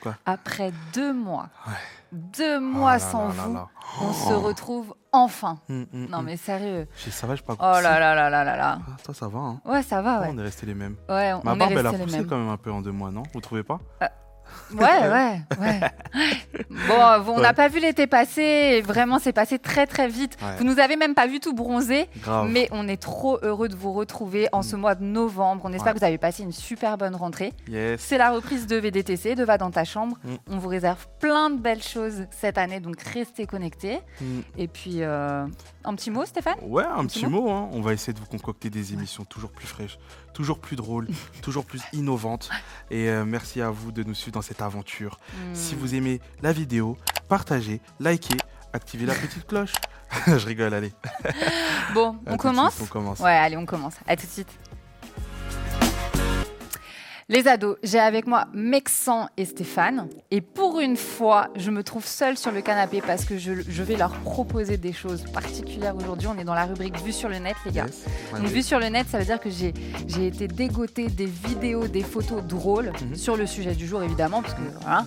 quoi après deux mois, Ouais. deux mois là sans là vous, là. on se retrouve enfin. Hum, hum, Non hum. mais sérieux. Ça va, je pas Oh là là là là là là. Ah, Toi, ça va, hein Ouais, ça va, ouais. On est restés les mêmes. Ouais, on, Ma on est barbe, elle a les poussé mêmes. quand même un peu en deux mois, non? Vous trouvez pas? Ouais, ouais, ouais. Bon, on n'a Ouais. pas vu l'été passer. Vraiment, c'est passé très, très vite. Ouais. Vous nous avez même pas vu tout bronzer. Grave. Mais on est trop heureux de vous retrouver en ce mois de novembre. On espère Ouais. que vous avez passé une super bonne rentrée. Yes. C'est la reprise de VDTC, de Va dans ta chambre. Mm. On vous réserve plein de belles choses cette année, donc restez connectés. Hum. Et puis, euh, un petit mot, Stéphane Ouais, un petit petit mot. hein. On va essayer de vous concocter des émissions toujours plus fraîches, toujours plus drôles, toujours plus innovantes. Et euh, merci à vous de nous suivre dans cette aventure. Hmm. Si vous aimez la vidéo, partagez, likez, activez la petite cloche. Je rigole, allez. Bon, on commence On commence. Ouais, allez, on commence. À tout de suite. Les ados, j'ai avec moi Mexan et Stéphane. Et pour une fois, je me trouve seule sur le canapé parce que je, je vais leur proposer des choses particulières aujourd'hui. On est dans la rubrique Vue sur le net, les gars. Yes. Donc, Allez. vue sur le net, ça veut dire que j'ai été dégotée des vidéos, des photos drôles Mhm. sur le sujet du jour, évidemment, parce que voilà.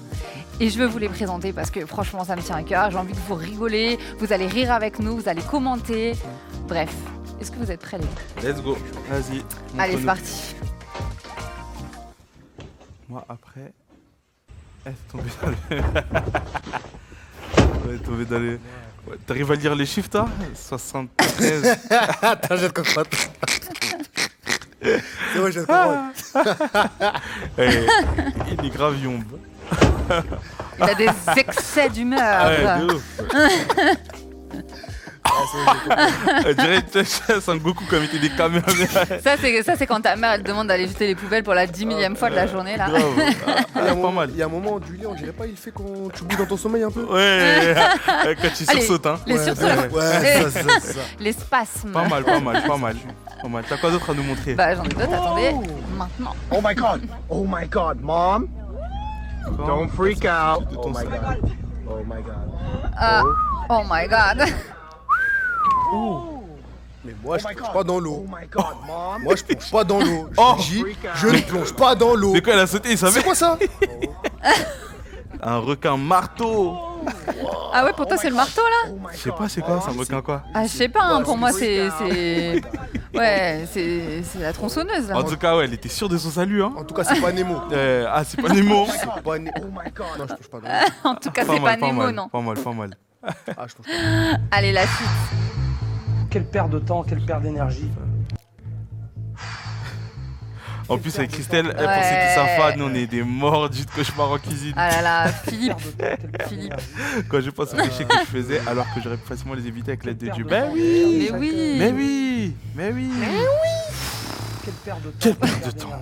Et je veux vous les présenter parce que franchement, ça me tient à cœur. J'ai envie que vous rigolez, vous allez rire avec nous, vous allez commenter. Bref, est-ce que vous êtes prêts, les gars? Let's go. Vas-y. Allez, c'est parti. Moi, après. Elle est tombée dans le. Elle est tombée dans le. Ouais, T'arrives à lire les chiffres, toi? 73. Attends, jette cocotte. C'est vrai, jette cocotte. Eh, il est grave yombe. Il a des excès d'humeur. Ah Ouais, de ouf. On dirait que c'est un Goku comme il était des caméras. Ça, c'est ça, c'est quand ta mère elle demande d'aller jeter les poubelles pour la dix millième fois de la journée là. Grave. Ah, Il y, a un pas moment- mal. il y a un moment du lit, on dirait pas, il fait quand tu bouges dans ton sommeil un peu Ouais, quand tu sursautes, hein. Les sursauts, ouais, là. ouais, ça, ça, ça. les spasmes. Pas mal, pas mal, pas mal. Pas mal. T'as quoi d'autre à nous montrer? Bah j'en ai d'autres, attendez. Maintenant. Oh my god. Oh my god, mom. Quand- Don't freak out. Oh my god. Oh my god. Ah, oh my god. Mais moi, je Oh my plonge God. pas dans Oh l'eau. my god, mom. Moi, je plonge pas dans l'eau. Je Oh. dis, je ne plonge pas dans l'eau. De quoi elle a sauté, il savait C'est quoi ça? Un requin marteau Ah ouais, pour toi c'est le marteau là? Oh Je sais pas, c'est quoi, c'est un requin quoi? Ah je sais pas, hein, pour c'est moi c'est c'est ouais c'est c'est la tronçonneuse là. En tout cas, ouais, elle était sûre de son salut, hein. En tout cas, c'est pas Nemo. Euh, ah, c'est pas Nemo C'est pas Nemo. Oh my god. Non, je plonge pas dans l'eau. En tout cas c'est pas mal, Nemo mal, non. pas mal, pas mal. Ah, je plonge pas dans l'eau. Allez la suite. Quelle perte de temps, quelle perte d'énergie. En plus, avec Christelle, elle pensait que sa fan, nous on est des mordus de cauchemar en cuisine. Ah là là, Philippe. Philippe. Quand je pense aux péchés que je faisais, alors que j'aurais pu facilement les éviter avec l'aide de Dieu. Ben oui temps, Mais oui. Mais oui Mais oui Quelle perte de temps. Quelle perte de temps.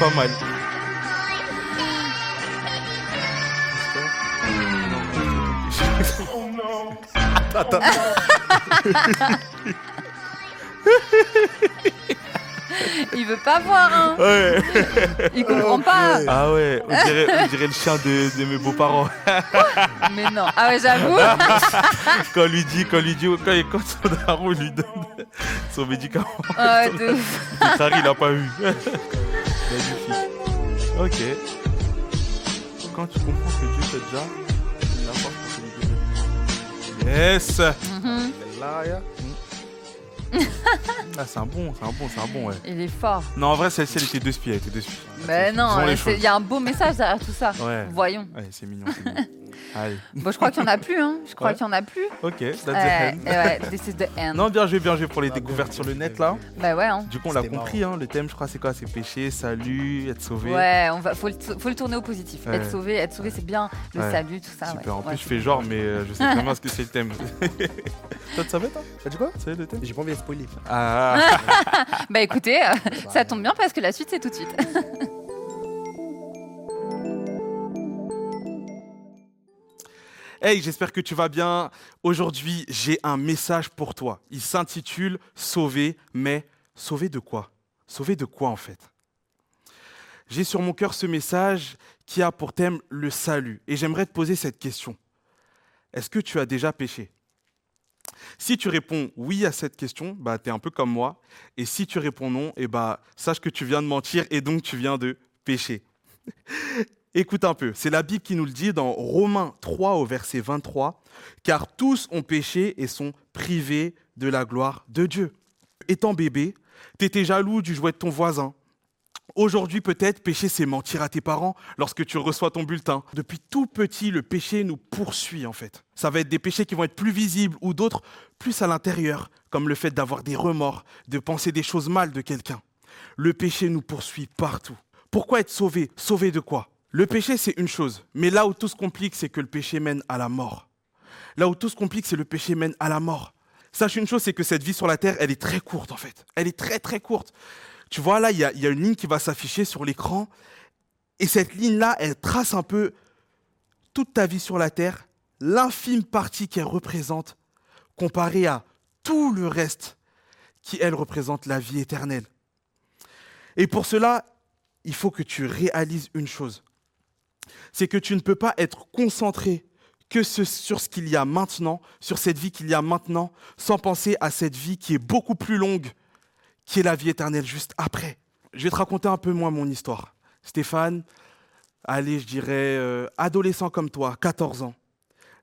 Pas mal. Attends, Il veut pas voir hein. Ouais. Il comprend pas. Ah ouais, on dirait, on dirait le chien de, de mes beaux-parents. Mais non. Ah ouais, j'avoue. Quand on lui dit, quand on lui dit, quand, quand son daron lui donne son médicament, Ah, de ouf. Harry il a pas eu. Magnifique. Ok. Quand tu comprends que Dieu fait déjà, Yes Mhm. là, ya. Ah c'est un bon, c'est un bon, c'est un bon ouais. Il est fort. Non en vrai celle-ci elle était deux spies, elle était deux spies. Mais non, il y a un beau message derrière tout ça. Ouais. Voyons. Ouais c'est mignon, c'est mignon. Allez. Bon, je crois qu'il y en a plus, hein. Je crois Ouais. qu'il y en a plus. Ok, that's the end. ouais, this is the end. Non bien joué, bien joué pour les découvertes sur le net là. Bah ouais, hein. Du coup on l'a compris hein, le thème je crois c'est quoi? C'est péché, salut, être sauvé. Ouais, on va, faut, le, faut le tourner au positif. Ouais. Être sauvé, être sauvé, c'est bien. Le Ouais. salut, tout ça. Super, ouais. en plus Ouais, je fais genre mais euh, je sais bien ce que c'est le thème. toi tu savais toi? T'as dit quoi? Tu savais le thème? J'ai pas envie Ah Bah écoutez, euh, ça tombe bien parce que la suite c'est tout de suite. Hey, j'espère que tu vas bien. Aujourd'hui, j'ai un message pour toi. Il s'intitule Sauver, mais sauver de quoi? Sauver de quoi en fait? J'ai sur mon cœur ce message qui a pour thème le salut. Et j'aimerais te poser cette question. Est-ce que tu as déjà péché? Si tu réponds oui à cette question, bah, tu es un peu comme moi. Et si tu réponds non, eh bah, sache que tu viens de mentir et donc tu viens de pécher. Écoute un peu, c'est la Bible qui nous le dit dans Romains 3 au verset 23, car tous ont péché et sont privés de la gloire de Dieu. Étant bébé, t'étais jaloux du jouet de ton voisin. Aujourd'hui, peut-être, pécher, c'est mentir à tes parents lorsque tu reçois ton bulletin. Depuis tout petit, le péché nous poursuit, en fait. Ça va être des péchés qui vont être plus visibles ou d'autres plus à l'intérieur, comme le fait d'avoir des remords, de penser des choses mal de quelqu'un. Le péché nous poursuit partout. Pourquoi être sauvé? Sauvé de quoi? Le péché, c'est une chose. Mais là où tout se complique, c'est que le péché mène à la mort. Là où tout se complique, c'est le péché mène à la mort. Sache une chose, c'est que cette vie sur la terre, elle est très courte, en fait. Elle est très, très courte. Tu vois, là, il y, a, une ligne qui va s'afficher sur l'écran. Et cette ligne-là, elle trace un peu toute ta vie sur la Terre, l'infime partie qu'elle représente, comparée à tout le reste qui, elle, représente la vie éternelle. Et pour cela, il faut que tu réalises une chose. C'est que tu ne peux pas être concentré que sur ce qu'il y a maintenant, sur cette vie qu'il y a maintenant, sans penser à cette vie qui est beaucoup plus longue qui est la vie éternelle juste après. Je vais te raconter un peu moins mon histoire. Stéphane, allez, je dirais, euh, adolescent comme toi, 14 ans,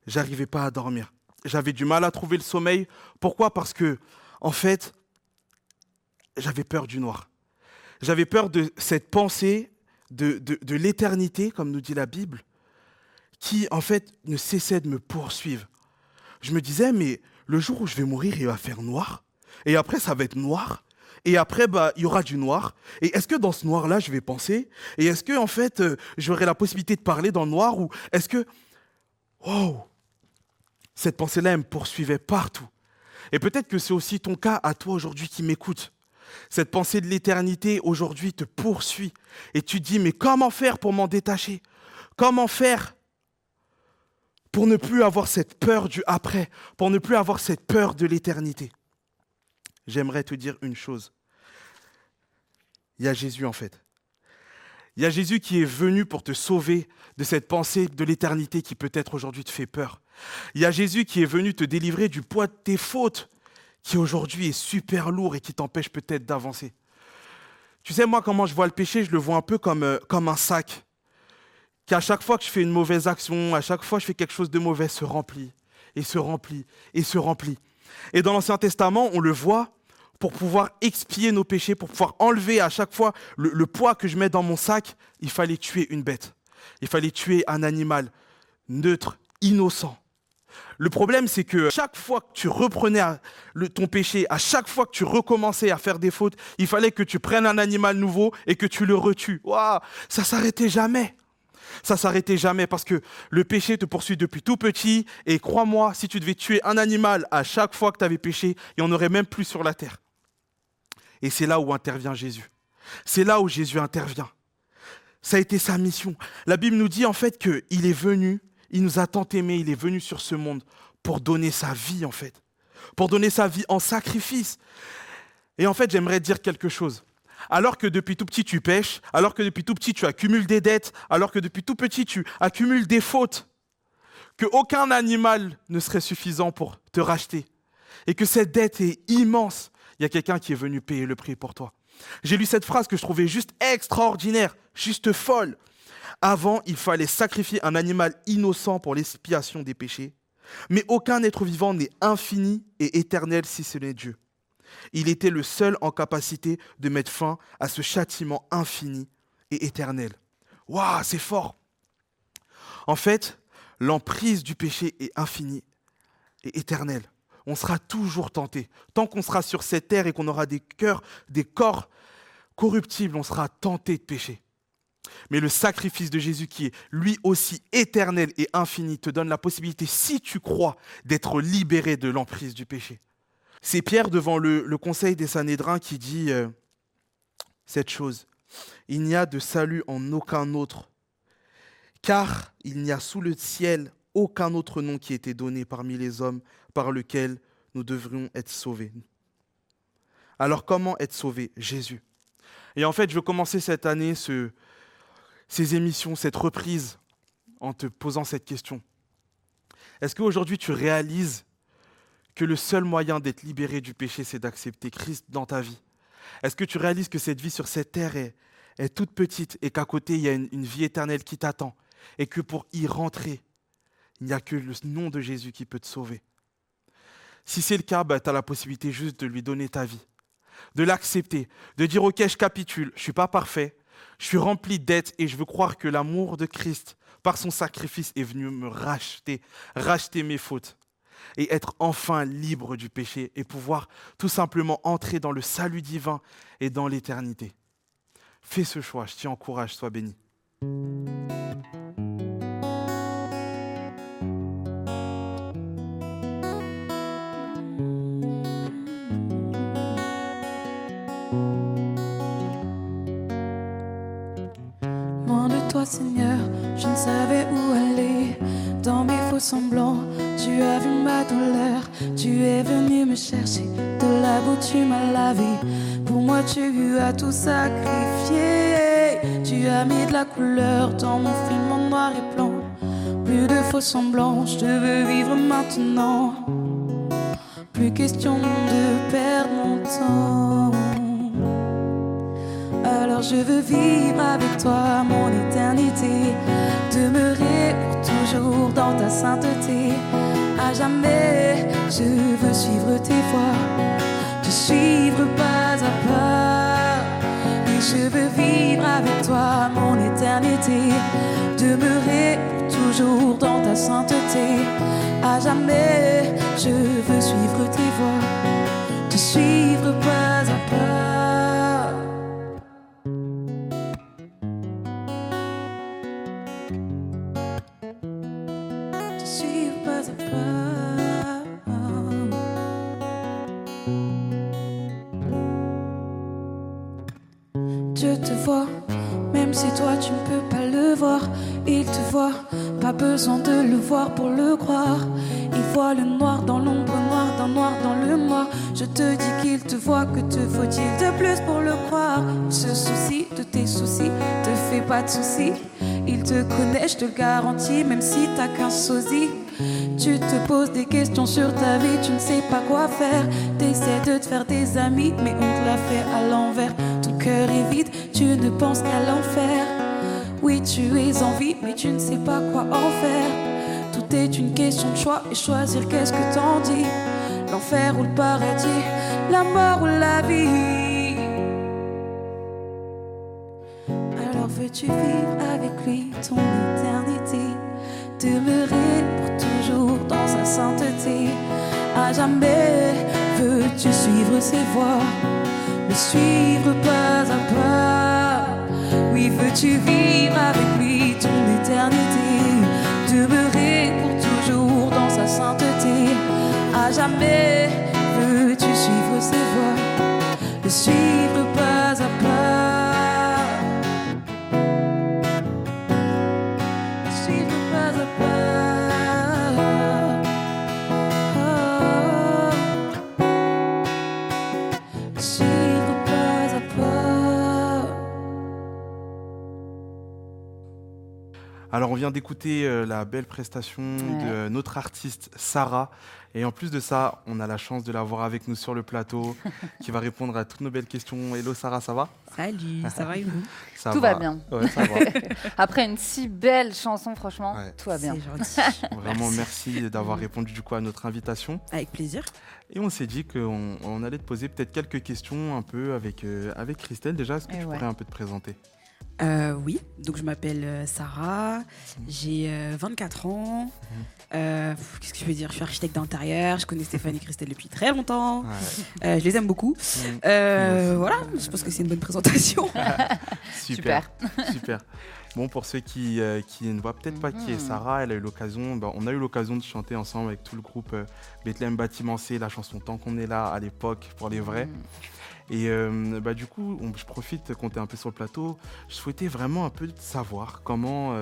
j'arrivais pas à dormir. J'avais du mal à trouver le sommeil. Pourquoi? Parce que, en fait, j'avais peur du noir. J'avais peur de cette pensée de, de l'éternité, comme nous dit la Bible, qui, en fait, ne cessait de me poursuivre. Je me disais, mais le jour où je vais mourir, il va faire noir. Et après, ça va être noir et après, bah, il y aura du noir. Et est-ce que dans ce noir-là, je vais penser? Et est-ce que, en fait, euh, j'aurai la possibilité de parler dans le noir? Ou est-ce que. Wow Cette pensée-là, elle me poursuivait partout. Et peut-être que c'est aussi ton cas à toi aujourd'hui qui m'écoute. Cette pensée de l'éternité aujourd'hui te poursuit. Et tu dis, mais comment faire pour m'en détacher? Comment faire pour ne plus avoir cette peur du après, pour ne plus avoir cette peur de l'éternité? J'aimerais te dire une chose il y a Jésus en fait. Il y a Jésus qui est venu pour te sauver de cette pensée de l'éternité qui peut-être aujourd'hui te fait peur. Il y a Jésus qui est venu te délivrer du poids de tes fautes qui aujourd'hui est super lourd et qui t'empêche peut-être d'avancer. Tu sais, moi, comment je vois le péché, je le vois un peu comme, euh, comme un sac. Qu'à chaque fois que je fais une mauvaise action, à chaque fois que je fais quelque chose de mauvais, se remplit, et se remplit, et se remplit. Et dans l'Ancien Testament, on le voit, pour pouvoir expier nos péchés, pour pouvoir enlever à chaque fois le, poids que je mets dans mon sac, il fallait tuer une bête. Il fallait tuer un animal neutre, innocent. Le problème, c'est que chaque fois que tu reprenais ton péché, à chaque fois que tu recommençais à faire des fautes, il fallait que tu prennes un animal nouveau et que tu le retues. Waouh, ça s'arrêtait jamais. Ça s'arrêtait jamais parce que le péché te poursuit depuis tout petit. Et crois-moi, si tu devais tuer un animal à chaque fois que tu avais péché, il n'y en aurait même plus sur la terre. Et c'est là où intervient Jésus. C'est là où Jésus intervient. Ça a été sa mission. La Bible nous dit en fait qu'il est venu, il nous a tant aimés, il est venu sur ce monde pour donner sa vie en fait. Pour donner sa vie en sacrifice. Et en fait, j'aimerais dire quelque chose. Alors que depuis tout petit tu pêches, alors que depuis tout petit tu accumules des dettes, alors que depuis tout petit tu accumules des fautes, que aucun animal ne serait suffisant pour te racheter, et que cette dette est immense, il y a quelqu'un qui est venu payer le prix pour toi. J'ai lu cette phrase que je trouvais juste extraordinaire, juste folle. Avant, il fallait sacrifier un animal innocent pour l'expiation des péchés, mais aucun être vivant n'est infini et éternel si ce n'est Dieu. Il était le seul en capacité de mettre fin à ce châtiment infini et éternel. Waouh, c'est fort. En fait, l'emprise du péché est infinie et éternelle on sera toujours tenté. Tant qu'on sera sur cette terre et qu'on aura des cœurs, des corps corruptibles, on sera tenté de pécher. Mais le sacrifice de Jésus qui est lui aussi éternel et infini te donne la possibilité, si tu crois, d'être libéré de l'emprise du péché. C'est Pierre devant le, conseil des Sanhédrins qui dit euh, cette chose. Il n'y a de salut en aucun autre, car il n'y a sous le ciel aucun autre nom qui ait été donné parmi les hommes par lequel nous devrions être sauvés. Alors comment être sauvés? Jésus. Et en fait, je veux commencer cette année ces émissions, cette reprise, en te posant cette question. Est-ce qu'aujourd'hui tu réalises que le seul moyen d'être libéré du péché, c'est d'accepter Christ dans ta vie? Est-ce que tu réalises que cette vie sur cette terre, est toute petite et qu'à côté, il y a une, une vie éternelle qui t'attend? Et que pour y rentrer, il n'y a que le nom de Jésus qui peut te sauver? Si c'est le cas, bah, tu as la possibilité juste de lui donner ta vie, de l'accepter, de dire ok, je capitule, je suis pas parfait, je suis rempli de et je veux croire que l'amour de Christ, par son sacrifice, est venu me racheter, racheter mes fautes et être enfin libre du péché et pouvoir tout simplement entrer dans le salut divin et dans l'éternité. Fais ce choix, je t'y encourage, sois béni. Tu as vu ma douleur. Tu es venu me chercher, de la boue tu m'as lavé. Pour moi, tu as tout sacrifié. Tu as mis de la couleur dans mon film noir et blanc. Plus de faux semblants, je veux vivre maintenant. Plus question de perdre mon temps. Alors je veux vivre avec toi mon éternité, demeurer toujours dans ta sainteté. À jamais, je veux suivre tes voies, te suivre pas à pas. Et je veux vivre avec toi mon éternité, demeurer toujours dans ta sainteté. À jamais, je veux suivre tes voies, te suivre pas à pas. Dieu te voit, même si toi tu ne peux pas le voir. Il te voit, pas besoin de le voir pour le croire. Il voit le noir dans l'ombre noire d'un noir dans le noir. Je te dis qu'il te voit, que te faut-il de plus pour le croire? Il se soucie de tes soucis, te fais pas de soucis. Il te connaît, je te garantis, même si t'as qu'un sosie. Tu te poses des questions sur ta vie, tu ne sais pas quoi faire. T'essaies de te faire des amis, mais on te l'a fait à l'envers. Cœur est vide, tu ne penses qu'à l'enfer. Oui, tu es en vie, mais tu ne sais pas quoi en faire. Tout est une question de choix et choisir qu'est-ce que t'en dis? L'enfer ou le paradis, la mort ou la vie. Alors veux-tu vivre avec lui ton éternité? Demeurer pour toujours dans sa sainteté? À jamais veux-tu suivre ses voies? Suivre pas à pas. Oui, veux-tu vivre avec lui ton éternité? Demeurer pour toujours dans sa sainteté. À jamais Alors, on vient d'écouter euh, la belle prestation de notre artiste Sarah. Et en plus de ça, on a la chance de l'avoir avec nous sur le plateau, qui va répondre à toutes nos belles questions. Hello Sarah, ça va? Salut, ça va et vous? Ça Tout va bien. Ouais, ça va. Après une si belle chanson, franchement, Ouais. tout va bien. C'est gentil. Vraiment, merci d'avoir répondu du coup à notre invitation. Avec plaisir. Et on s'est dit qu'on on allait te poser peut-être quelques questions un peu avec, euh, avec Christelle. Déjà, est-ce que Et tu ouais. pourrais un peu te présenter? Euh, oui, donc je m'appelle euh, Sarah, j'ai euh, 24 ans. Euh, pff, Qu'est-ce que je peux dire? Je suis architecte d'intérieur, je connais Stéphanie et Christelle depuis très longtemps. Ouais. Euh, je les aime beaucoup. Euh, voilà, je pense que c'est une bonne présentation. Super. Super. Bon, pour ceux qui, euh, qui ne voient peut-être pas qui est Mhm. Sarah, elle a eu l'occasion, bah, on a eu l'occasion de chanter ensemble avec tout le groupe euh, Bethlehem Bâtiment C, la chanson Tant qu'on est là à l'époque pour les vrais. Et euh, bah, du coup, on- je profite qu'on t'ait un peu sur le plateau. Je souhaitais vraiment un peu savoir comment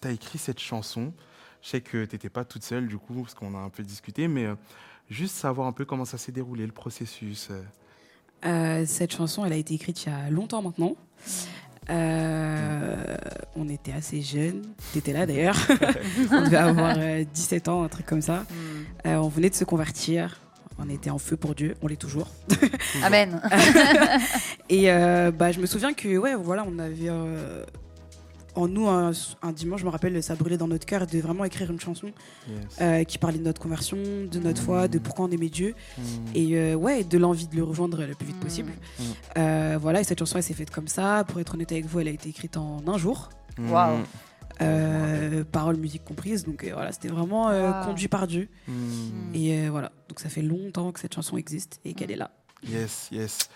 tu as écrit cette chanson. Je sais que tu n'étais pas toute seule, du coup, parce qu'on a un peu discuté, mais euh, juste savoir un peu comment ça s'est déroulé, le processus. euh. Euh, cette chanson, elle a été écrite il y a longtemps maintenant. Euh, on était assez jeunes. T'étais là d'ailleurs. on devait avoir euh, 17 ans, un truc comme ça. Mm. Euh, on venait de se convertir. On était en feu pour Dieu, on l'est toujours. Amen. Et euh, bah, je me souviens que, ouais, voilà, on avait euh, en nous un, un dimanche, je me rappelle, ça brûlait dans notre cœur de vraiment écrire une chanson Yes. euh, qui parlait de notre conversion, de notre foi, de pourquoi on aimait Dieu. Mm. Et euh, ouais, de l'envie de le rejoindre le plus vite Mm. possible. Mm. Euh, voilà, et cette chanson, elle s'est faite comme ça. Pour être honnête avec vous, elle a été écrite en un jour. Mm. Waouh. Euh, paroles, musique comprises. Donc euh, voilà, c'était vraiment euh, Wow. conduit par Dieu. Mm. Et euh, voilà, donc ça fait longtemps que cette chanson existe et qu'elle est là. Yes, yes.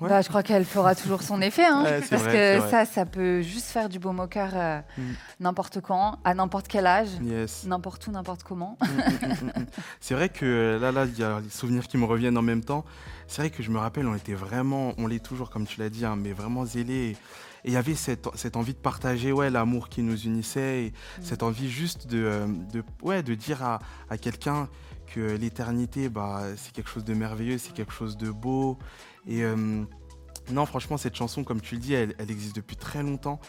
Ouais. Bah, je crois qu'elle fera toujours son effet. hein, Ouais, parce vrai, que ça, ça peut juste faire du baume au cœur euh, Mm. n'importe quand, à n'importe quel âge, Yes. n'importe où, n'importe comment. Mm, mm, mm, mm. C'est vrai que là, là, il y a les souvenirs qui me reviennent en même temps. C'est vrai que je me rappelle, on était vraiment, on l'est toujours, comme tu l'as dit, hein, mais vraiment zélés. Et il y avait cette, cette envie de partager ouais, l'amour qui nous unissait, et cette envie juste de, euh, de, ouais, de dire à, à quelqu'un que l'éternité, bah, c'est quelque chose de merveilleux, c'est quelque chose de beau. Et euh, non, franchement, cette chanson, comme tu le dis, elle, elle existe depuis très longtemps.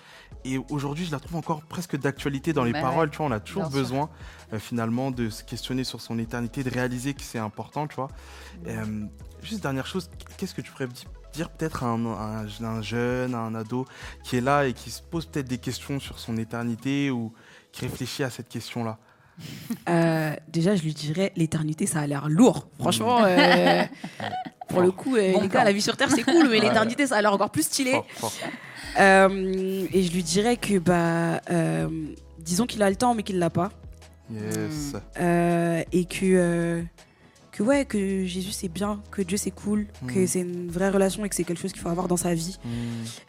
Et aujourd'hui, je la trouve encore presque d'actualité dans les Bah paroles. ouais, Tu vois, on a toujours bien besoin euh, finalement de se questionner sur son éternité, de réaliser que c'est important, tu vois. Euh, juste dernière chose, qu'est-ce que tu pourrais dire peut-être à un, un- un jeune, à un ado qui est là et qui se pose peut-être des questions sur son éternité ou qui réfléchit à cette question-là Euh, déjà, je lui dirais, l'éternité, ça a l'air lourd. Franchement, euh, pour le coup, euh, Bon les gars, la vie sur Terre, c'est cool, mais l'éternité, ça a l'air encore plus stylé. Fort, fort. Euh, et je lui dirais que, bah, euh, disons qu'il a le temps, mais qu'il l'a pas. Yes. Euh, et que, euh, que, ouais, que Jésus, c'est bien, que Dieu, c'est cool, que Mm. c'est une vraie relation et que c'est quelque chose qu'il faut avoir dans sa vie. Mm.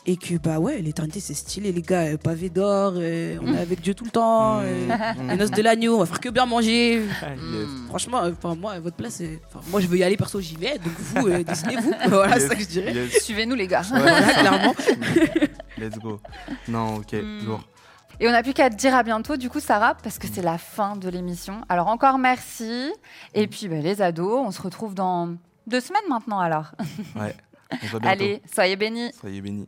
Et que, bah, ouais, l'éternité, c'est stylé, les gars, euh, pavé d'or, euh, on est avec Dieu tout le temps, euh, Mm. les noces de l'agneau, on va faire que bien manger. Mm. Franchement, euh, enfin, moi, à votre place, euh, moi, je veux y aller, perso, j'y vais, donc vous, euh, décidez-vous. voilà, c'est ça que je dirais. yes. Suivez-nous, les gars. Ouais, Voilà, clairement. Let's go. Non, ok, Mm. lourd. Et on n'a plus qu'à te dire à bientôt, du coup, Sarah, parce que c'est la fin de l'émission. Alors, encore merci. Et puis, bah, les ados, on se retrouve dans deux semaines maintenant, alors. Ouais. On se voit bientôt. Allez, soyez bénis. Soyez bénis.